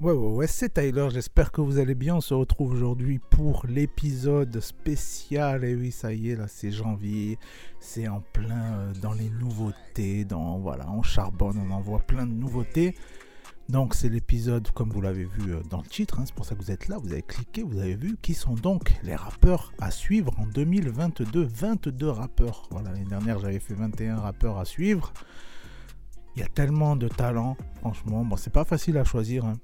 Ouais, ouais, ouais, c'est Tyler, j'espère que vous allez bien. On se retrouve aujourd'hui pour l'épisode spécial. Et oui, ça y est, là, c'est janvier. C'est en plein euh, dans les nouveautés. Dans, voilà, on charbonne, on envoie plein de nouveautés. Donc, c'est l'épisode, comme vous l'avez vu euh, dans le titre, hein, c'est pour ça que vous êtes là. Vous avez cliqué, vous avez vu qui sont donc les rappeurs à suivre en 2022. 22 rappeurs. Voilà, l'année dernière, j'avais fait 21 rappeurs à suivre. Il y a tellement de talent, franchement. Bon, c'est pas facile à choisir. hein.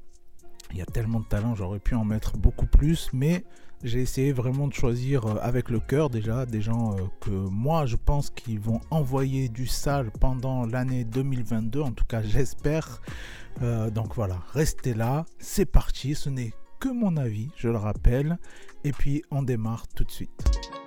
Il y a tellement de talent, j'aurais pu en mettre beaucoup plus, mais j'ai essayé vraiment de choisir euh, avec le cœur déjà des gens euh, que moi je pense qu'ils vont envoyer du sale pendant l'année 2022, en tout cas j'espère. Euh, donc voilà, restez là, c'est parti, ce n'est que mon avis, je le rappelle, et puis on démarre tout de suite.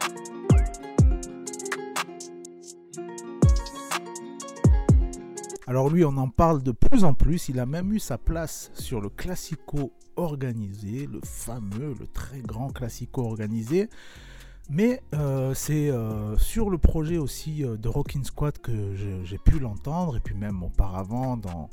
Alors lui, on en parle de plus en plus. Il a même eu sa place sur le classico organisé, le fameux, le très grand classico organisé. Mais euh, c'est euh, sur le projet aussi euh, de Rockin' Squad que j'ai pu l'entendre, et puis même auparavant dans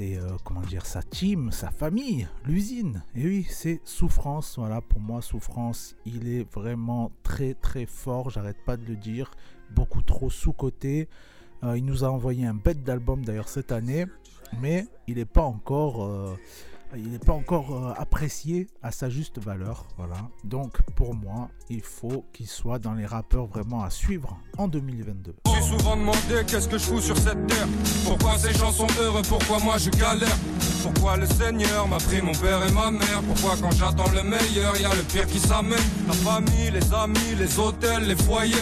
euh, comment dire sa team, sa famille, l'usine. Et oui, c'est Souffrance. Voilà, pour moi, Souffrance, il est vraiment très très fort. J'arrête pas de le dire. Beaucoup trop sous-coté. Euh, il nous a envoyé un bête d'album d'ailleurs cette année, mais il n'est pas encore, euh, il n'est pas encore euh, apprécié à sa juste valeur. Voilà. Donc pour moi, il faut qu'il soit dans les rappeurs vraiment à suivre en 2022. Je suis souvent demandé qu'est-ce que je fous sur cette terre? Pourquoi ces gens sont heureux, pourquoi moi je galère? Pourquoi le Seigneur m'a pris mon père et ma mère? Pourquoi quand j'attends le meilleur, y a le pire qui s'amène? La famille, les amis, les hôtels, les foyers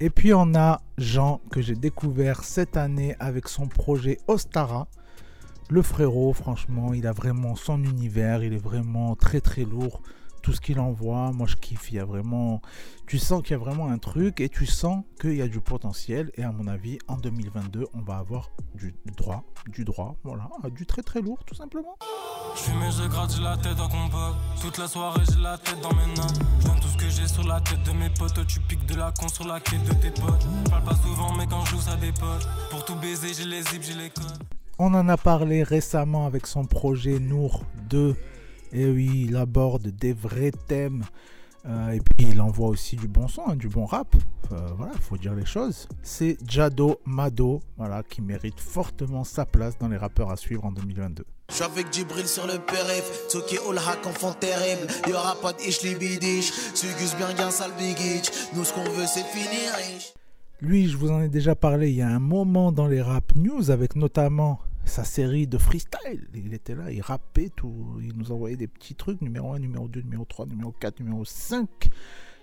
Et puis on a Jean que j'ai découvert cette année avec son projet Ostara. Le frérot, franchement, il a vraiment son univers, il est vraiment très très lourd. Tout ce qu'il envoie, moi je kiffe. Il y a vraiment, tu sens qu'il y a vraiment un truc et tu sens qu'il y a du potentiel. Et à mon avis, en 2022, on va avoir du droit, du droit, voilà, du très très lourd tout simplement. Je fume et je gratte, j'ai la tête en compas. Toute la soirée, j'ai la tête dans mes nains. Je donne tout ce que j'ai sur la tête de mes potes. Tu piques de la con sur la quête de tes potes. Je parle pas souvent, mais quand je joue, ça dépote. Pour tout baiser, j'ai les zips, j'ai les codes. On en a parlé récemment avec son projet Nour 2. Et oui, il aborde des vrais thèmes. Euh, et puis il envoie aussi du bon son, hein, du bon rap. Euh, voilà, il faut dire les choses. C'est Jado Mado, voilà, qui mérite fortement sa place dans les rappeurs à suivre en 2022. Je suis avec Djibril sur le périph, Tsuki ou le hack enfant terrible. Y'aura pas de ishli bidish, Sugus bien bien sale bigitch. Nous ce qu'on veut c'est finir riche. Lui, je vous en ai déjà parlé il y a un moment dans les rap news, avec notamment sa série de freestyle. Il était là, il rappait tout, il nous envoyait des petits trucs, numéro 1, numéro 2, numéro 3, numéro 4, numéro 5.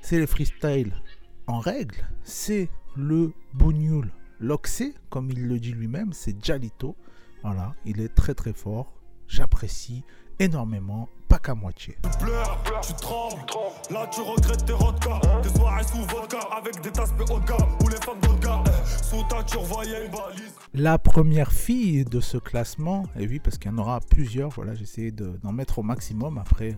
C'est les freestyles en règle, c'est le bougnoul Loxé, comme il le dit lui-même, c'est Jalito. Voilà, il est très très fort, j'apprécie énormément, pas qu'à moitié. Tu pleures, tu trembles, là tu regrettes tes vodka Des soirées sous vodka avec des tasses haut de gamme Ou les femmes de gamme Sous ta tu revoyais une balise La première fille de ce classement, et oui, parce qu'il y en aura plusieurs, voilà, j'ai essayé de- d'en mettre au maximum, après,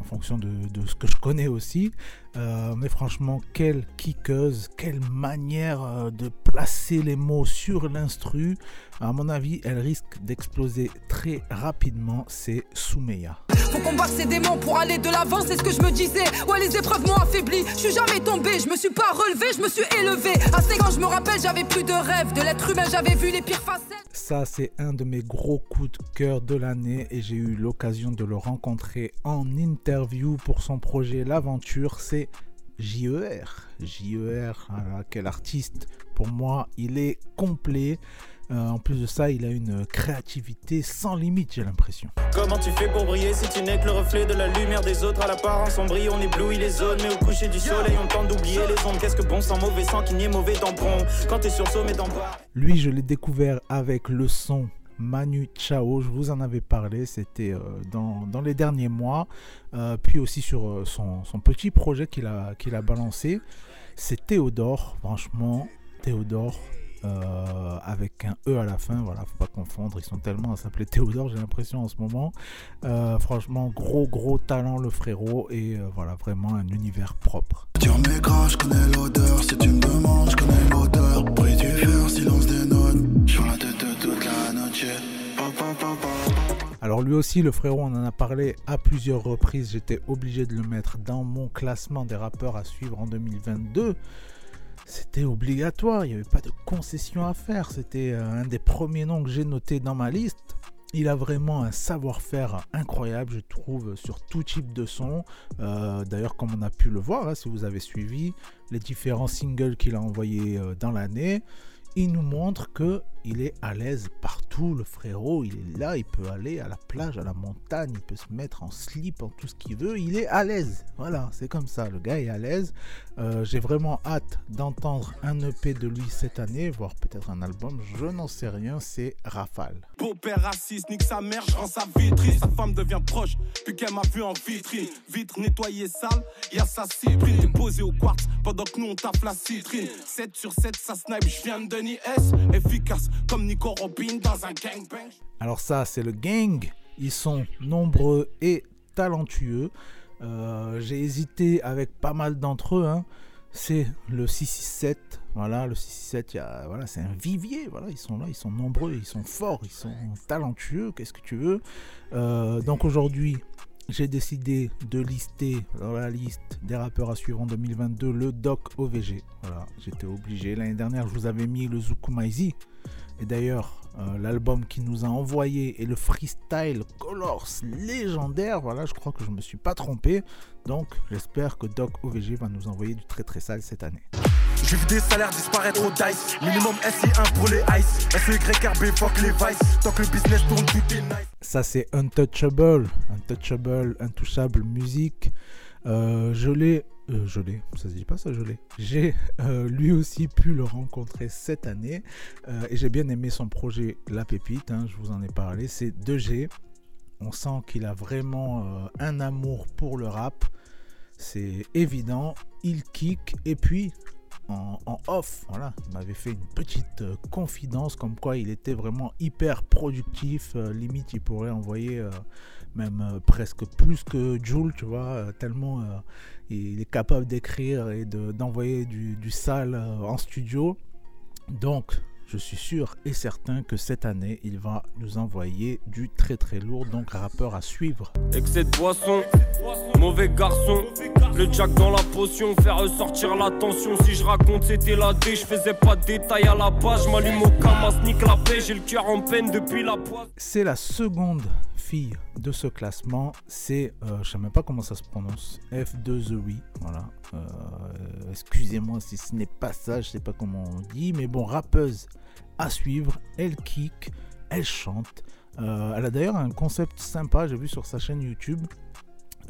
en fonction de, de ce que je connais aussi. Euh, mais franchement, quelle kickeuse, quelle manière euh, de placer les mots sur l'instru. À mon avis, elle risque d'exploser très rapidement, c'est Soumeya. Faut combattre ces démons pour aller de l'avant, c'est ce que je me disais. Ouais, les épreuves m'ont affaibli. Je suis jamais tombé, je me suis pas relevé, je me suis élevé. 5 ans, je me rappelle, j'avais plus de rêves. De l'être humain, j'avais vu les pires facettes. Ça, c'est un de mes gros coups de cœur de l'année et j'ai eu l'occasion de le rencontrer en interview pour son projet L'Aventure. C'est JER. JER, voilà, quel artiste. Pour moi, il est complet. Euh, en plus de ça, il a une créativité sans limite, j'ai l'impression. Comment tu fais pour briller si tu n'es que le reflet de la lumière des autres? À l'apparence on brille, on éblouit les zones Mais au coucher du soleil on tente d'oublier les ondes Qu'est-ce que bon sans mauvais sang qui n'y est mauvais tampon Quand t'es sur le sommet d'en bas Lui, je l'ai découvert avec le son Manu Chao. Je vous en avais parlé, c'était euh, dans, dans les derniers mois. Euh, puis aussi sur son, son petit projet qu'il a, qu'il a balancé. C'est Théodore, franchement, Théodore. Euh, avec un E à la fin, voilà, faut pas confondre, ils sont tellement à s'appeler Théodore, j'ai l'impression en ce moment. Euh, franchement, gros gros talent le frérot et euh, voilà, vraiment un univers propre. Dire mes gras, je connais l'odeur. Si tu me demandes, je connais l'odeur. Bruit du fer, silence des notes. Sur la tête de toute la noche. Alors lui aussi, le frérot, on en a parlé à plusieurs reprises. J'étais obligé de le mettre dans mon classement des rappeurs à suivre en 2022. C'était obligatoire, il n'y avait pas de concession à faire. C'était euh, un des premiers noms que j'ai noté dans ma liste. Il a vraiment un savoir-faire incroyable, je trouve, sur tout type de son. Euh, d'ailleurs, comme on a pu le voir, hein, si vous avez suivi les différents singles qu'il a envoyés euh, dans l'année, il nous montre que il est à l'aise partout, le frérot, il est là, il peut aller à la plage, à la montagne, il peut se mettre en slip, en tout ce qu'il veut, il est à l'aise. Voilà, c'est comme ça, le gars est à l'aise. Euh, j'ai vraiment hâte d'entendre un EP de lui cette année, voire peut-être un album, je n'en sais rien, c'est Rafale. Beau-père raciste, nique sa mère, je rends sa vitrine. Sa femme devient proche, puis qu'elle m'a vu en vitrine. Vitre nettoyée sale, y'a sa cyprine. Déposée au quartz, pendant que nous on tape la citrine. 7 sur 7, ça snipe, je viens de Denis S. Efficace, comme Nico Robin dans un gangbang. Alors ça, c'est le gang. Ils sont nombreux et talentueux. Euh, J'ai hésité avec pas mal d'entre eux. hein. C'est le 667. Voilà, le 667, il y a- voilà, c'est un vivier. Voilà, ils sont là, ils sont nombreux, ils sont forts, ils sont talentueux. Qu'est-ce que tu veux Euh, Donc aujourd'hui, j'ai décidé de lister dans la liste des rappeurs à suivre en 2022 le Doc OVG. Voilà, j'étais obligé. L'année dernière, je vous avais mis le Zukumaizi. Et d'ailleurs, euh, l'album qu'il nous a envoyé et le freestyle Colors légendaire, voilà, je crois que je me suis pas trompé. Donc, j'espère que Doc OVG va nous envoyer du très très sale cette année. J'ai vu des salaires disparaître au dice. Minimum SI1 pour les ice. SEYRB, fuck les vices. Tant que le business tourne, tout est nice. Ça, c'est Untouchable, Untouchable, Intouchable musique. Euh, je l'ai, euh, je l'ai, ça se dit pas ça, je. J'ai euh, lui aussi pu le rencontrer cette année euh, et j'ai bien aimé son projet La Pépite, hein, je vous en ai parlé, c'est 2G. On sent qu'il a vraiment euh, un amour pour le rap, c'est évident, il kick. Et puis en, en off, voilà, il m'avait fait une petite euh, confidence comme quoi il était vraiment hyper productif, euh, limite il pourrait envoyer euh, même euh, presque plus que Joule, tu vois, euh, tellement euh, il est capable d'écrire et de- d'envoyer du, du sale en studio. Donc, je suis sûr et certain que cette année, il va nous envoyer du très très lourd, donc rappeur à suivre. Excès de boisson, mauvais garçon. Le jack dans la potion, faire ressortir la tension. Si je raconte, c'était la D, je faisais pas de détails à la base. Je m'allume au camas, nique la paix, j'ai le cœur en peine depuis la poisse. C'est la seconde de ce classement. C'est, euh, je sais même pas comment ça se prononce, F2 Voilà. Euh, Excusez-moi si ce n'est pas ça, je sais pas comment on dit, mais bon, rappeuse à suivre. Elle kick, elle chante. Euh, elle a d'ailleurs un concept sympa, j'ai vu sur sa chaîne YouTube.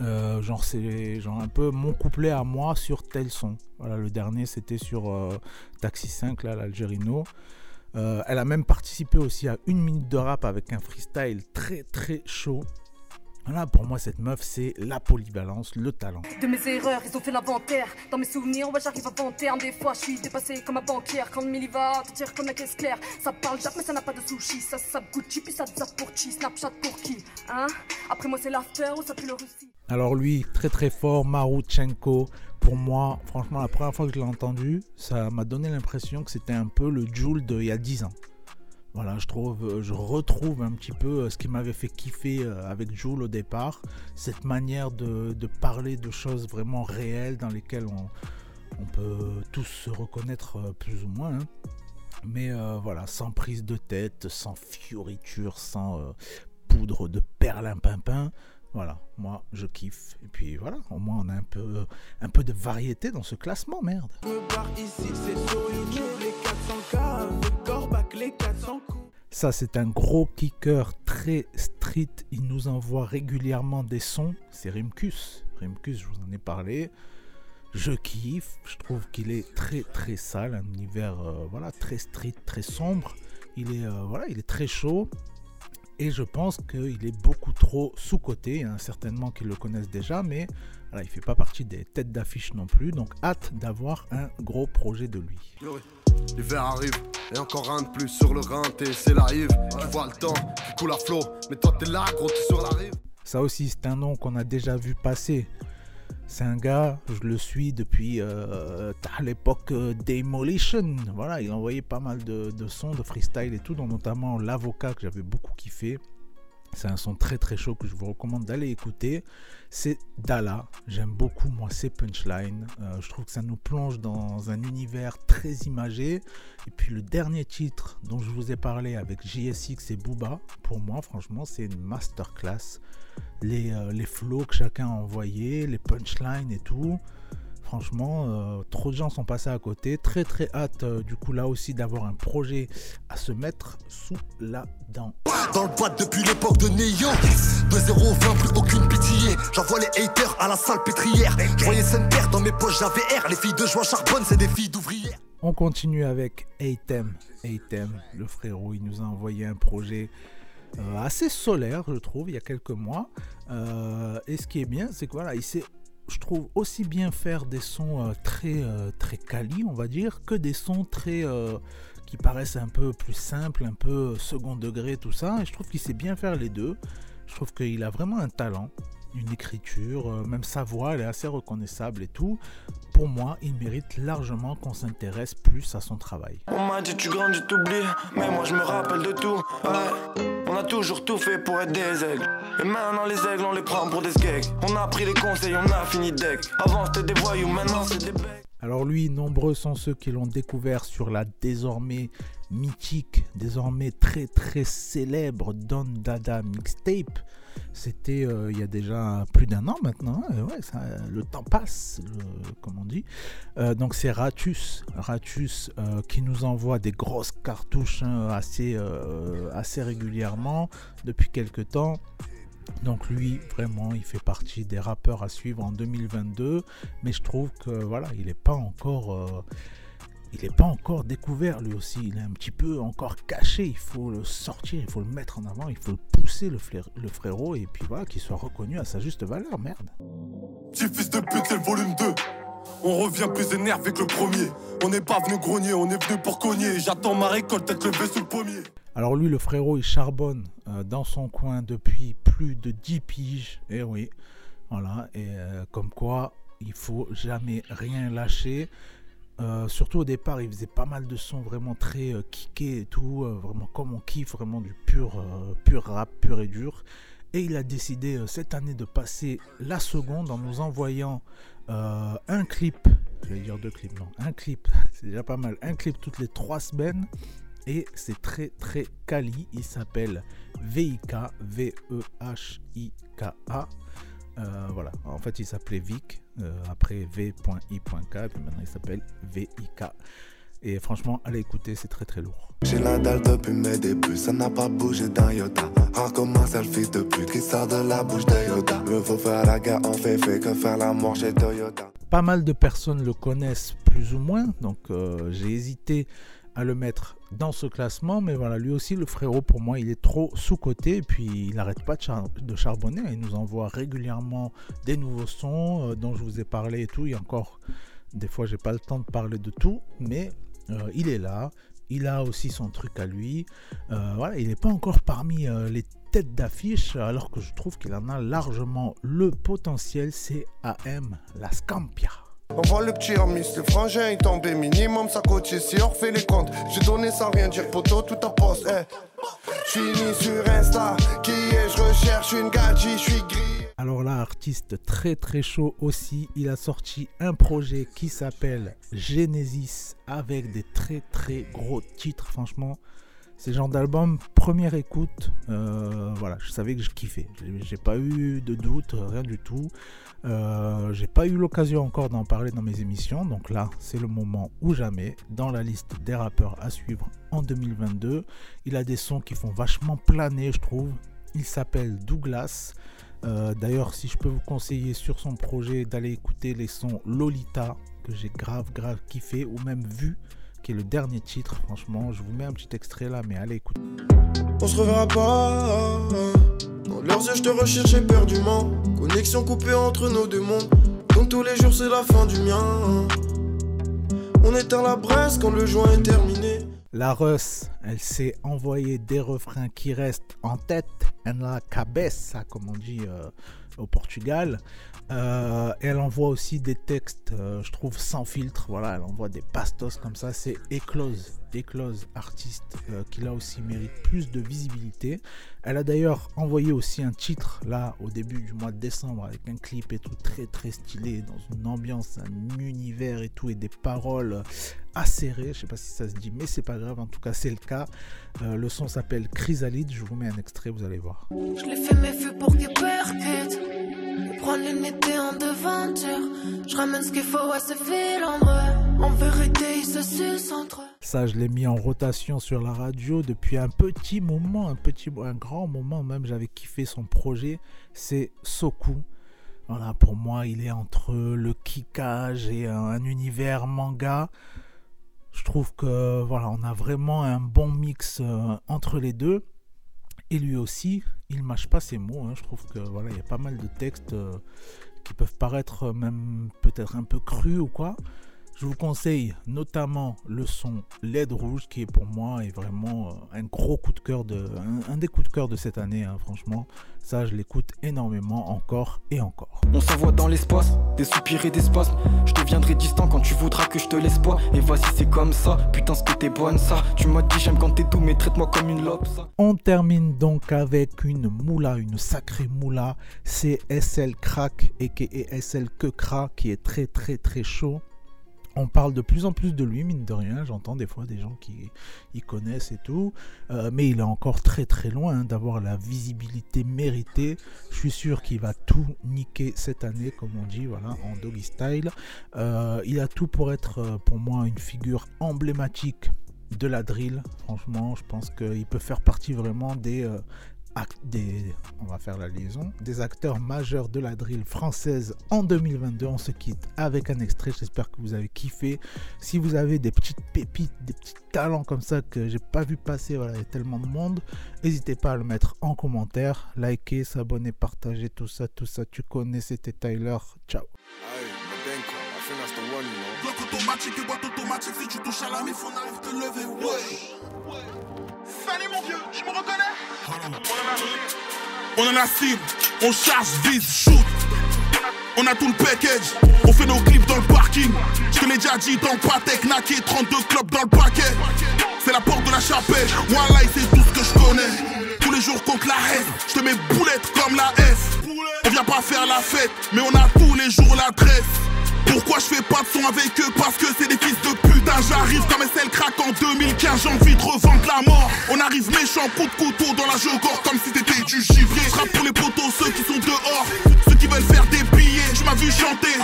Genre c'est genre un peu mon couplet à moi sur tel son. Voilà, le dernier c'était sur Taxi 5 là, l'Algerino. Euh, elle a même participé aussi à une minute de rap avec un freestyle très très chaud. Voilà, pour moi cette meuf c'est la polyvalence, le talent. De mes erreurs, ils ont fait l'inventaire. Dans mes souvenirs, ouais, j'arrive à terme. Des fois, je suis dépassé comme un banquière. Quand Milly va te tire comme la caisse claire. Ça parle Jacques, mais ça n'a pas de sushi. Ça sape Gucci, puis ça zappe pour chi. Snapchat pour qui Hein? Après moi, c'est l'after ou ça pue le Russie. Alors lui, très très fort, Maruchenko. Pour moi, franchement, la première fois que je l'ai entendu, ça m'a donné l'impression que c'était un peu le Joule d'il y a 10 ans. Voilà, je trouve, euh, je retrouve un petit peu euh, ce qui m'avait fait kiffer euh, avec Joule au départ, cette manière de, parler de choses vraiment réelles dans lesquelles on, peut tous se reconnaître plus ou moins. hein. Mais voilà, sans prise de tête, sans fioriture, sans poudre de perlimpinpin. Voilà, moi je kiffe. Et puis voilà, au moins on a un peu, un peu de variété dans ce classement, merde. Ça, c'est un gros kicker très street. Il nous envoie régulièrement des sons. C'est Rimkus. Rimkus, je vous en ai parlé. Je kiffe. Je trouve qu'il est très très sale. Un univers euh, voilà, très street, très sombre. Il est, euh, voilà, il est très chaud. Et je pense qu'il est beaucoup trop sous-coté. A certainement qui le connaissent déjà, mais voilà, il ne fait pas partie des têtes d'affiche non plus. Donc, hâte d'avoir un gros projet de lui. L'hiver arrive, et encore un de plus sur le Rhin, t'es c'est la rive. Tu vois le temps qui coule à flot, mais toi t'es là, gros, t'es sur la rive. Ça aussi, c'est un nom qu'on a déjà vu passer. C'est un gars, je le suis depuis euh, à l'époque euh, Demolition. Voilà, il envoyait pas mal de, de sons, de freestyle et tout, dont notamment L'Avocat que j'avais beaucoup kiffé. C'est un son très très chaud que je vous recommande d'aller écouter. C'est Dala. J'aime beaucoup moi ces punchlines. Euh, je trouve que ça nous plonge dans un univers très imagé. Et puis le dernier titre dont je vous ai parlé avec JSX et Booba, pour moi franchement c'est une masterclass. Les, euh, les flows que chacun a envoyés, les punchlines et tout. Franchement, euh, trop de gens sont passés à côté. Très très hâte euh, du coup là aussi d'avoir un projet à se mettre sous la dent. Dans le boîte depuis l'époque de Neo 2-0-20, plus aucune pitié J'envoie les haters à la salle pétrière Je voyais père dans mes poches, j'avais R Les filles de joie charbonne, c'est des filles d'ouvrières On continue avec Aitem. Aitem, le frérot, il nous a envoyé un projet euh, assez solaire, je trouve, il y a quelques mois. Euh, et ce qui est bien, c'est que voilà, il sait je trouve aussi bien faire des sons euh, très euh, très quali, on va dire, que des sons très euh, qui paraissent un peu plus simples, un peu second degré, tout ça. Et je trouve qu'il sait bien faire les deux. Je trouve qu'il a vraiment un talent, une écriture, euh, même sa voix, elle est assez reconnaissable et tout. Pour moi, il mérite largement qu'on s'intéresse plus à son travail. On m'a dit tu grandis, t'oublies, mais moi je me rappelle de tout. Ouais. On a toujours tout fait pour être des aigles. Et maintenant les aigles on les prend pour des skegs. On a pris les conseils, on a fini deck. Avant c'était des voyous, maintenant c'est des becs. Alors lui, nombreux sont ceux qui l'ont découvert sur la désormais mythique, désormais très très célèbre Don Dada mixtape. C'était euh, il y a déjà plus d'un an maintenant. hein, le temps passe, comme on dit. Euh, donc c'est Ratus, euh, qui nous envoie des grosses cartouches hein, assez, assez régulièrement depuis quelques temps. Donc lui, vraiment, il fait partie des rappeurs à suivre en 2022. Mais je trouve que voilà, il n'est pas encore, euh, il est pas encore découvert lui aussi. Il est un petit peu encore caché. Il faut le sortir, il faut le mettre en avant, il faut le pousser le, frérot et puis voilà, qu'il soit reconnu à sa juste valeur. Merde. Petit fils de pute, c'est le volume 2. On revient plus énervé que le premier. On n'est pas venu grogner, on est venu pour cogner. J'attends ma récolte, tête levée sous le pommier. Alors lui, le frérot, il charbonne euh, dans son coin depuis plus de 10 piges. Et oui, voilà. Et euh, comme quoi, il faut jamais rien lâcher. Euh, surtout au départ, il faisait pas mal de sons vraiment très euh, et tout, euh, vraiment comme on kiffe, vraiment du pur, pur rap, pur et dur. Et il a décidé cette année de passer la seconde en nous envoyant un clip. Je vais dire deux clips, non, un clip, c'est déjà pas mal. Un clip toutes les trois semaines et c'est très très quali. Il s'appelle VIK, V-E-H-I-K-A. Euh, voilà, en fait il s'appelait Vic, euh, après V.I.K, et puis maintenant il s'appelle VIK. Et franchement, allez écouter, c'est très très lourd. J'ai la dalle depuis mes débuts, ça n'a pas bougé d'un iota. Rare comme un selfie de pute qui sort de la bouche de Yoda. Me faut faire la guerre en fait, fait que faire l'amour chez Toyota. Pas mal de personnes le connaissent plus ou moins, donc euh, j'ai hésité à le mettre dans ce classement, mais voilà, lui aussi, le frérot, pour moi, il est trop sous-coté, et puis il n'arrête pas de, char- de charbonner, il nous envoie régulièrement des nouveaux sons euh, dont je vous ai parlé et tout, il y a encore, des fois, j'ai pas le temps de parler de tout, mais euh, il est là, il a aussi son truc à lui, Euh, voilà, il n'est pas encore parmi les têtes d'affiche, alors que je trouve qu'il en a largement le potentiel, c'est AM, la Scampia. On voit le petit Ramis, le frangin est tombé minimum, ça cotise si on refait les comptes. J'ai donné sans rien dire, poteau, tout en poste. Eh. J'suis ni sur Insta, qui est, je recherche une gadji, j'suis gris. Alors là, artiste très très chaud aussi, il a sorti un projet qui s'appelle Genesis avec des très très gros titres, franchement. C'est genre d'album, première écoute, euh, voilà, je savais que je kiffais. J'ai pas eu de doute, rien du tout. Euh, J'ai pas eu l'occasion encore d'en parler dans mes émissions, donc là, c'est le moment ou jamais dans la liste des rappeurs à suivre en 2022. Il a des sons qui font vachement planer, je trouve. Il s'appelle Douglas. Euh, D'ailleurs, si je peux vous conseiller sur son projet d'aller écouter les sons Lolita, que j'ai grave, grave kiffé, ou même vu, qui est le dernier titre, franchement, je vous mets un petit extrait là, mais allez écouter. On se reverra pas. Leurs yeux, je te recherche éperdument. Connexion coupée entre nos deux mondes. Comme tous les jours, c'est la fin du mien. On éteint la braise quand le joint est terminé. La Russ, elle s'est envoyé des refrains qui restent en tête, en la cabeza, comme on dit euh, au Portugal. Euh, elle envoie aussi des textes, euh, je trouve, sans filtre. Voilà, elle envoie des pastos comme ça. C'est Eclose, Eclose, artiste euh, qui là aussi mérite plus de visibilité. Elle a d'ailleurs envoyé aussi un titre là au début du mois de décembre avec un clip et tout très très stylé dans une ambiance, un univers et tout et des paroles acérées. Je sais pas si ça se dit, mais c'est pas grave. En tout cas, c'est le cas. le son s'appelle Chrysalide. Je vous mets un extrait, vous allez voir. Vérité, ils se sucent entre ça, je l'ai mis en rotation sur la radio depuis un petit moment, un petit, un grand moment même. J'avais kiffé son projet. C'est Soku. Voilà, pour moi, il est entre le kickage et un, univers manga. Je trouve que voilà, on a vraiment un bon mix euh, entre les deux. Et lui aussi, il mâche pas ses mots. Hein. Je trouve que voilà, il y a pas mal de textes euh, qui peuvent paraître même peut-être un peu crus ou quoi. Je vous conseille notamment le son LED rouge qui est pour moi est vraiment euh, un gros coup de cœur de un, des coups de cœur de cette année hein, franchement ça je l'écoute énormément encore et encore. On s'envoie dans l'espace, des soupirs et des spasmes. Je deviendrai distant quand tu voudras que je te laisse pas. Et voici c'est comme ça, putain ce que t'es bonne ça. Tu m'as dit j'aime quand t'es doux mais traite-moi comme une lope ça. On termine donc avec une moula, une sacrée moula. C'est SL Crack et SL Que Crack qui est très très très chaud on parle de plus en plus de lui, mine de rien. J'entends des fois des gens qui y connaissent et tout. Euh, mais il est encore très très loin hein, d'avoir la visibilité méritée. Je suis sûr qu'il va tout niquer cette année, comme on dit, voilà, en doggy style. Euh, il a tout pour être, euh, pour moi, une figure emblématique de la drill. Franchement, je pense qu'il peut faire partie vraiment des, des, on va faire la liaison, des acteurs majeurs de la drill française en 2022. On se quitte avec un extrait. J'espère que vous avez kiffé. Si vous avez des petites pépites, des petits talents comme ça que j'ai pas vu passer, voilà, il y a tellement de monde. N'hésitez pas à le mettre en commentaire, liker, s'abonner, partager, tout ça, tout ça. Tu connais, c'était Tyler. Ciao. Automatique et boîte automatique, si tu touches à la mif, on arrive te lever, ouais. Salut mon vieux, je me reconnais On en a cible, on charge, vise, shoot. On a tout le package, on fait nos clips dans le parking. Je te l'ai déjà dit dans le Patek, Naki, 32 clubs dans le paquet. C'est la porte de la chapelle, voilà, c'est tout ce que je connais. Tous les jours contre la haine, je te mets boulette comme la S. On vient pas faire la fête, mais on a tous les jours l'adresse. Pourquoi je fais pas de son avec eux? Parce que c'est des fils de putain. J'arrive comme SL crack en 2015 J'ai envie de revendre la mort. On arrive méchant, coup de couteau dans la jogor Comme si t'étais du gibier. Frappe pour les potos, ceux qui sont dehors. Ceux qui veulent faire des billets. Tu m'as vu chanter.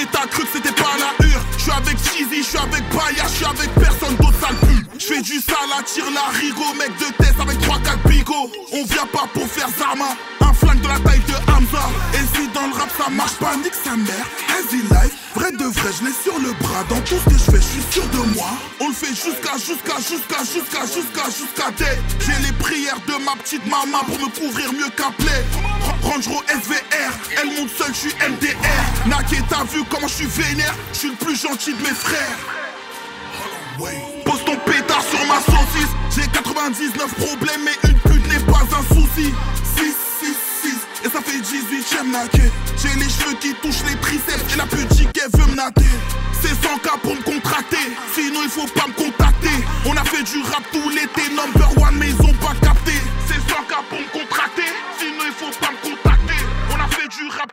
Et t'as cru que c'était pas la hure Je suis avec Cheesy, je suis avec Baya Je suis avec personne d'autre sale Je fais du sale, attire la rigo. Mec de test avec 3-4 bigots. On vient pas pour faire Zama De la taille de Hamza Et si dans le rap ça marche pas, nique sa mère Vrai de vrai, je l'ai sur le bras. Dans tout ce que je fais, je suis sûr de moi. On le fait jusqu'à, jusqu'à, jusqu'à, jusqu'à, jusqu'à, jusqu'à dès. J'ai les prières de ma petite maman pour me couvrir mieux qu'un plaid. Range SVR, elle monte seule, je suis MDR. Naké, t'as vu comment je suis vénère? Je suis le plus gentil de mes frères. Pose ton pétard sur ma saucisse. J'ai 99 problèmes, mais une pute n'est pas un souci. 6 et ça fait 18 j'aime naquer. J'ai les cheveux qui touchent les triceps Et la petite qu'elle veut me natter C'est 100k pour me contracter. Sinon il faut pas me contacter. On a fait du rap tout l'été Number one mais ils ont pas capté. C'est 100k pour me contracter. Sinon il faut pas me contacter. On a fait du rap